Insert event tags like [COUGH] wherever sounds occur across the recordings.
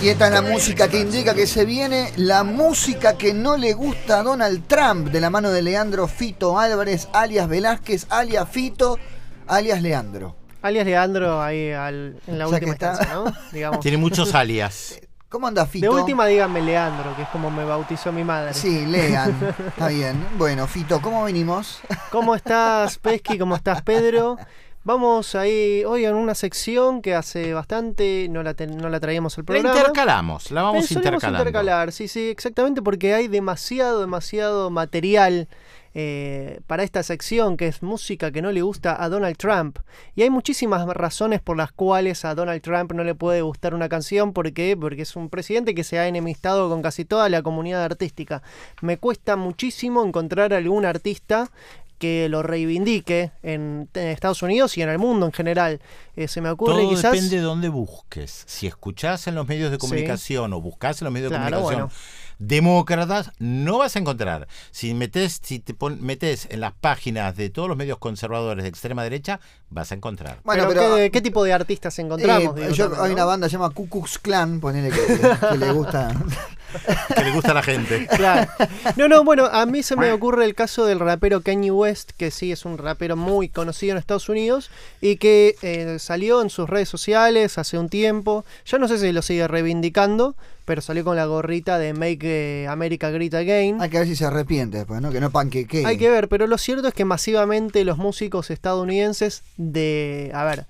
Y esta es la música que indica que se viene la música que no le gusta a Donald Trump, de la mano de Leandro Fito Álvarez, alias Velázquez, alias Fito, alias Leandro. Alias Leandro ahí al- en la O sea última instancia, ¿no? [LAUGHS] Digamos. Tiene muchos alias. [LAUGHS] ¿Cómo anda De Fito? última díganme Leandro, que es como me bautizó mi madre. Sí, lean. [LAUGHS] Está bien. Bueno, Fito, ¿cómo venimos? ¿Cómo estás, Pesky? ¿Cómo estás, Pedro? Vamos ahí hoy en una sección que hace bastante no la, ten- no la traíamos al La programa. intercalamos, la vamos Eh, intercalando. intercalar, sí, sí, exactamente, porque hay demasiado, demasiado material eh, para esta sección que es música que no le gusta a Donald Trump. Y hay muchísimas razones por las cuales a Donald Trump no le puede gustar una canción. ¿Por qué? Porque es un presidente que se ha enemistado con casi toda la comunidad artística. Me cuesta muchísimo encontrar algún artista que lo reivindique en, en Estados Unidos y en el mundo en general. Eh, se me ocurre Todo quizás... depende de dónde busques. Si escuchás en los medios de Sí. comunicación o buscás en los medios de comunicación bueno. Demócratas, no vas a encontrar. Si metes, si te pon- metes en las páginas de todos los medios conservadores de extrema derecha, vas a encontrar. pero, ¿qué, qué tipo de artistas encontramos? eh, Digo, yo- también, hay ¿no? una banda que se llama Ku Klux Klan, ponele que, que le gusta. [LAUGHS] Que le gusta a la gente. [LAUGHS] Claro. No, no, bueno, a mí se me ocurre el caso del rapero Kanye West, que sí es un rapero muy conocido en Estados Unidos y que eh, salió en sus redes sociales hace un tiempo. Ya no sé si lo sigue reivindicando, pero salió con la gorrita de Make eh, America Great Again. Hay que ver si se arrepiente después, ¿no? Que no panquequee. Hay que ver, pero lo cierto es que masivamente los músicos estadounidenses de, a ver,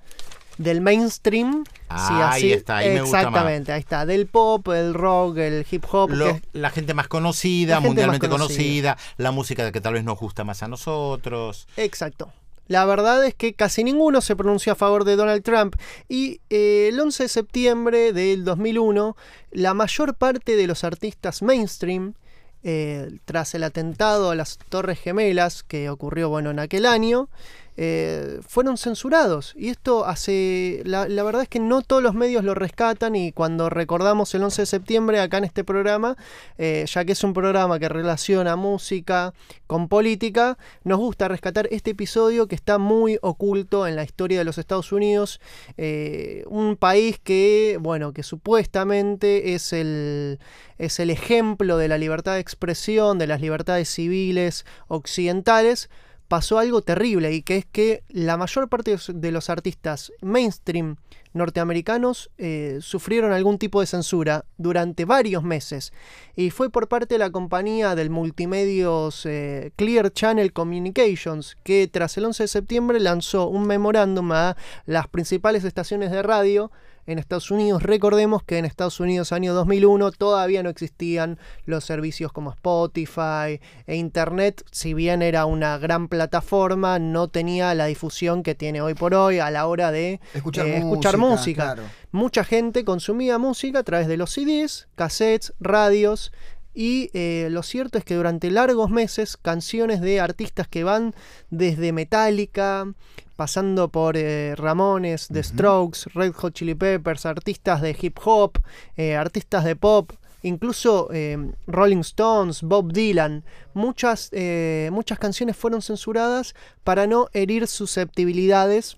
del mainstream, sí, Ahí así, está, ahí me gusta más. exactamente, ahí está, del pop, el rock, el hip hop, Lo- que- la gente más conocida, gente mundialmente más conocida. conocida, la música que tal vez nos gusta más a nosotros. Exacto. La verdad es que casi ninguno se pronunció a favor de Donald Trump y eh, el 11 de septiembre del 2001 la mayor parte de los artistas mainstream eh, tras el atentado a las Torres Gemelas que ocurrió bueno en aquel año eh, fueron censurados. Y esto hace la, verdad es que no todos los medios lo rescatan y cuando recordamos el 11 de septiembre acá en este programa eh, ya que es un programa que relaciona música con política nos gusta rescatar este episodio que está muy oculto en la historia de los Estados Unidos eh, un país que bueno que supuestamente es el es el ejemplo de la libertad de expresión de las libertades civiles occidentales pasó algo terrible y que es que la mayor parte de los- artistas mainstream norteamericanos eh, sufrieron algún tipo de censura durante varios meses. Y fue por parte de la compañía del multimedios eh, Clear Channel Communications que tras el 11 de septiembre lanzó un memorándum a las principales estaciones de radio en Estados Unidos. Recordemos que en Estados Unidos, año 2001, todavía no existían los servicios como Spotify e Internet. Si bien era una gran plataforma, no tenía la difusión que tiene hoy por hoy a la hora de Escuchar eh, escuchar música, música. claro. Mucha gente consumía música a través de los CDs, cassettes, radios. Y eh, lo cierto es que durante largos meses canciones de artistas que van desde Metallica, pasando por eh, Ramones, The Strokes, Red Hot Chili Peppers, artistas de hip hop, eh, artistas de pop, incluso eh, Rolling Stones, Bob Dylan, muchas, eh, muchas canciones fueron censuradas para no herir susceptibilidades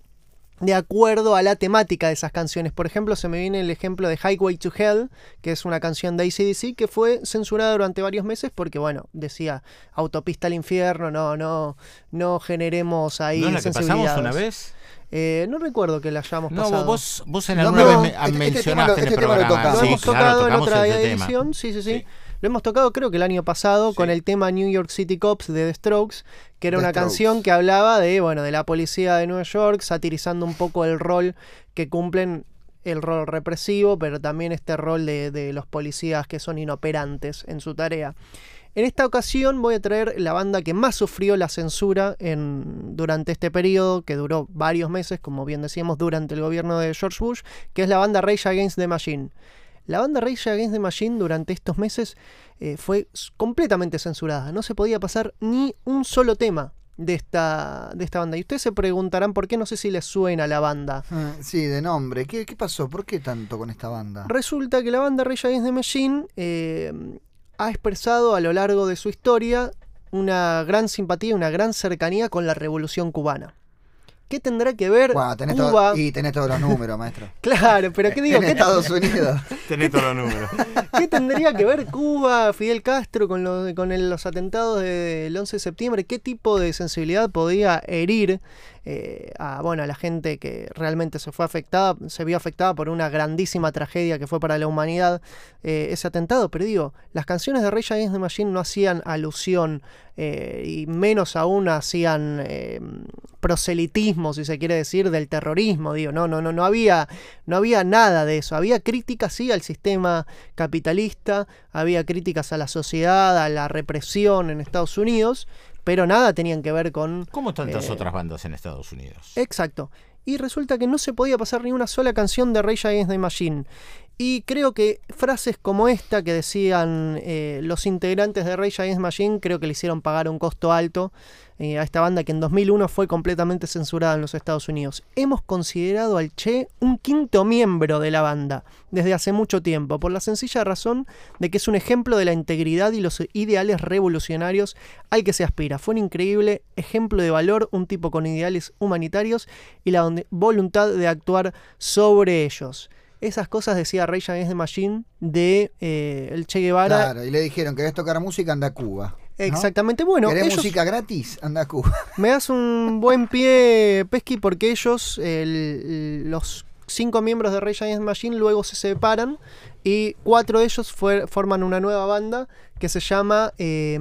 de acuerdo a la temática de esas canciones. Por ejemplo, se me viene el ejemplo de Highway to Hell, que es una canción de ACDC que fue censurada durante varios meses porque, bueno, decía autopista al infierno, no, no, no generemos ahí ¿No es la que pasamos una vez? Eh, no recuerdo que la hayamos No, pasado. vos, vos en alguna no, vez me- este- este mencionaste lo- en el este lo programa. Lo Sí, hemos claro, tocado en otra edición, sí, sí, sí, Sí. Lo hemos tocado creo que el año pasado con el tema New York City Cops de The Strokes, que era The una Strokes. canción que hablaba de, bueno, de la policía de Nueva York, satirizando un poco el rol que cumplen el rol represivo, pero también este rol de, de los policías que son inoperantes en su tarea. En esta ocasión voy a traer la banda que más sufrió la censura en, durante este periodo, que duró varios meses, como bien decíamos, durante el gobierno de George Bush, que es la banda Rage Against the Machine. La banda Rage Against the Machine durante estos meses eh, fue completamente censurada. No se podía pasar ni un solo tema de esta, de esta banda. Y ustedes se preguntarán por qué no sé si les suena la banda. Ah, Sí, de nombre. ¿Qué, qué pasó? ¿Por qué tanto con esta banda? Resulta que la banda Rage Against the Machine eh, ha expresado a lo largo de su historia una gran simpatía, una gran cercanía con la revolución cubana. ¿Qué tendrá que ver Bueno, tenés Cuba? todo- y tenés todos los números, maestro. [LAUGHS] Claro, pero ¿qué digo? en ¿Qué, Estados Unidos. Tenés todos los números. [LAUGHS] qué tendría que ver Cuba, Fidel Castro con, los- con los atentados de- del 11 de septiembre? ¿Qué tipo de sensibilidad podía herir eh, a, bueno, a la gente que realmente se fue afectada, se vio afectada por una grandísima tragedia que fue para la humanidad eh, ese atentado? Pero digo, las canciones de Rage Against the Machine no hacían alusión eh, y menos aún hacían eh, proselitismo, si se quiere decir, del terrorismo. Digo, no, no, no, no había, no había nada de eso. Había críticas, sí, al sistema capitalista, había críticas a la sociedad, a la represión en Estados Unidos, pero nada tenían que ver con Como tantas Eh, otras bandas en Estados Unidos. Exacto. Y resulta que no se podía pasar ni una sola canción de Rage Against the Machine. Y creo que frases como esta que decían eh, los integrantes de Rage Against Machine, creo que le hicieron pagar un costo alto eh, a esta banda que en 2001 fue completamente censurada en los Estados Unidos. Hemos considerado al Che un quinto miembro de la banda desde hace mucho tiempo, por la sencilla razón de que es un ejemplo de la integridad y los ideales revolucionarios al que se aspira. Fue un increíble ejemplo de valor, un tipo con ideales humanitarios y la voluntad de actuar sobre ellos. Esas cosas decía Rage Against the Machine de eh, el Che Guevara. Claro, y le dijeron, ¿querés tocar música? Anda a Cuba. ¿no? Exactamente, bueno, ¿Querés ellos, música gratis? Anda a Cuba. [LAUGHS] me das un buen pie, Pesky, porque ellos, el- los cinco miembros de Rage Against the Machine, luego se separan y cuatro de ellos fue- forman una nueva banda que se llama eh,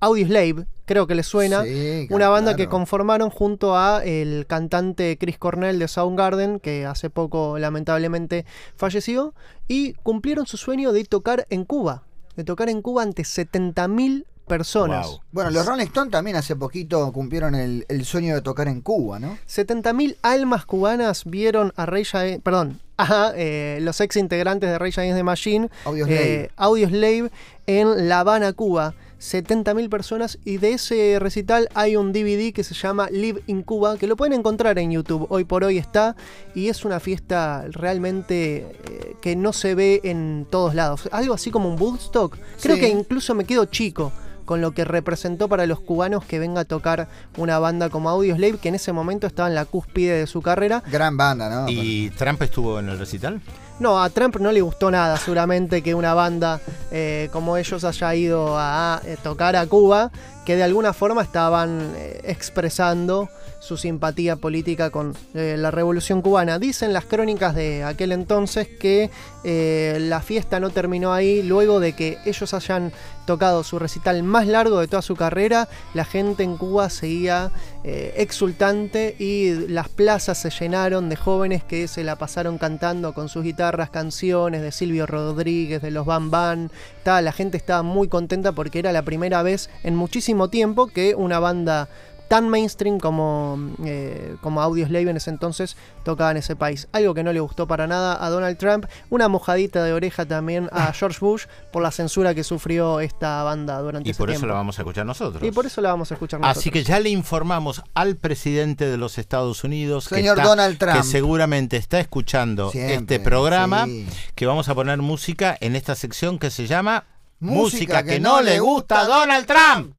Audioslave, creo que les suena. Sí, una banda que conformaron junto a el cantante Chris Cornell de Soundgarden, que hace poco lamentablemente falleció, y cumplieron su sueño de tocar en Cuba, de tocar en Cuba ante 70.000 personas. Wow. Bueno, los Rolling Stones también hace poquito cumplieron el, el sueño de tocar en Cuba, ¿no? 70.000 almas cubanas vieron a Against- perdón, a eh, los ex integrantes de Rage Against the Machine, Audioslave. eh, en La Habana, Cuba. 70.000 personas y de ese recital hay un DVD que se llama Live in Cuba, que lo pueden encontrar en YouTube, hoy por hoy está, y es una fiesta realmente eh, que no se ve en todos lados. Algo así como un Woodstock. Creo Sí. que incluso me quedo chico con lo que representó para los cubanos que venga a tocar una banda como Audioslave, que en ese momento estaba en la cúspide de su carrera. Gran banda, ¿no? ¿Y Trump estuvo en el recital? No, a Trump no le gustó nada, seguramente, que una banda eh, como ellos haya ido a eh, tocar a Cuba, que de alguna forma estaban eh, expresando su simpatía política con la revolución cubana. Dicen las crónicas de aquel entonces que la fiesta no terminó ahí, luego de que ellos hayan tocado su recital más largo de toda su carrera, la gente en Cuba seguía exultante y las plazas se llenaron de jóvenes que se la pasaron cantando con sus guitarras canciones de Silvio Rodríguez, de los Bam Bam. Estaba- la gente estaba muy contenta porque era la primera vez en muchísimo tiempo que una banda tan mainstream como, eh, como Audioslave en ese entonces tocaba en ese país. Algo que no le gustó para nada a Donald Trump. Una mojadita de oreja también a [LAUGHS] George Bush por la censura que sufrió esta banda durante Y ese por eso tiempo. la vamos a escuchar nosotros. Y por eso la vamos a escuchar nosotros. Así que ya le informamos al presidente de los Estados Unidos, que, Señor está- Donald Trump. que seguramente está escuchando Siempre, este programa, sí. que vamos a poner música en esta sección que se llama Música que no le gusta a Donald Trump.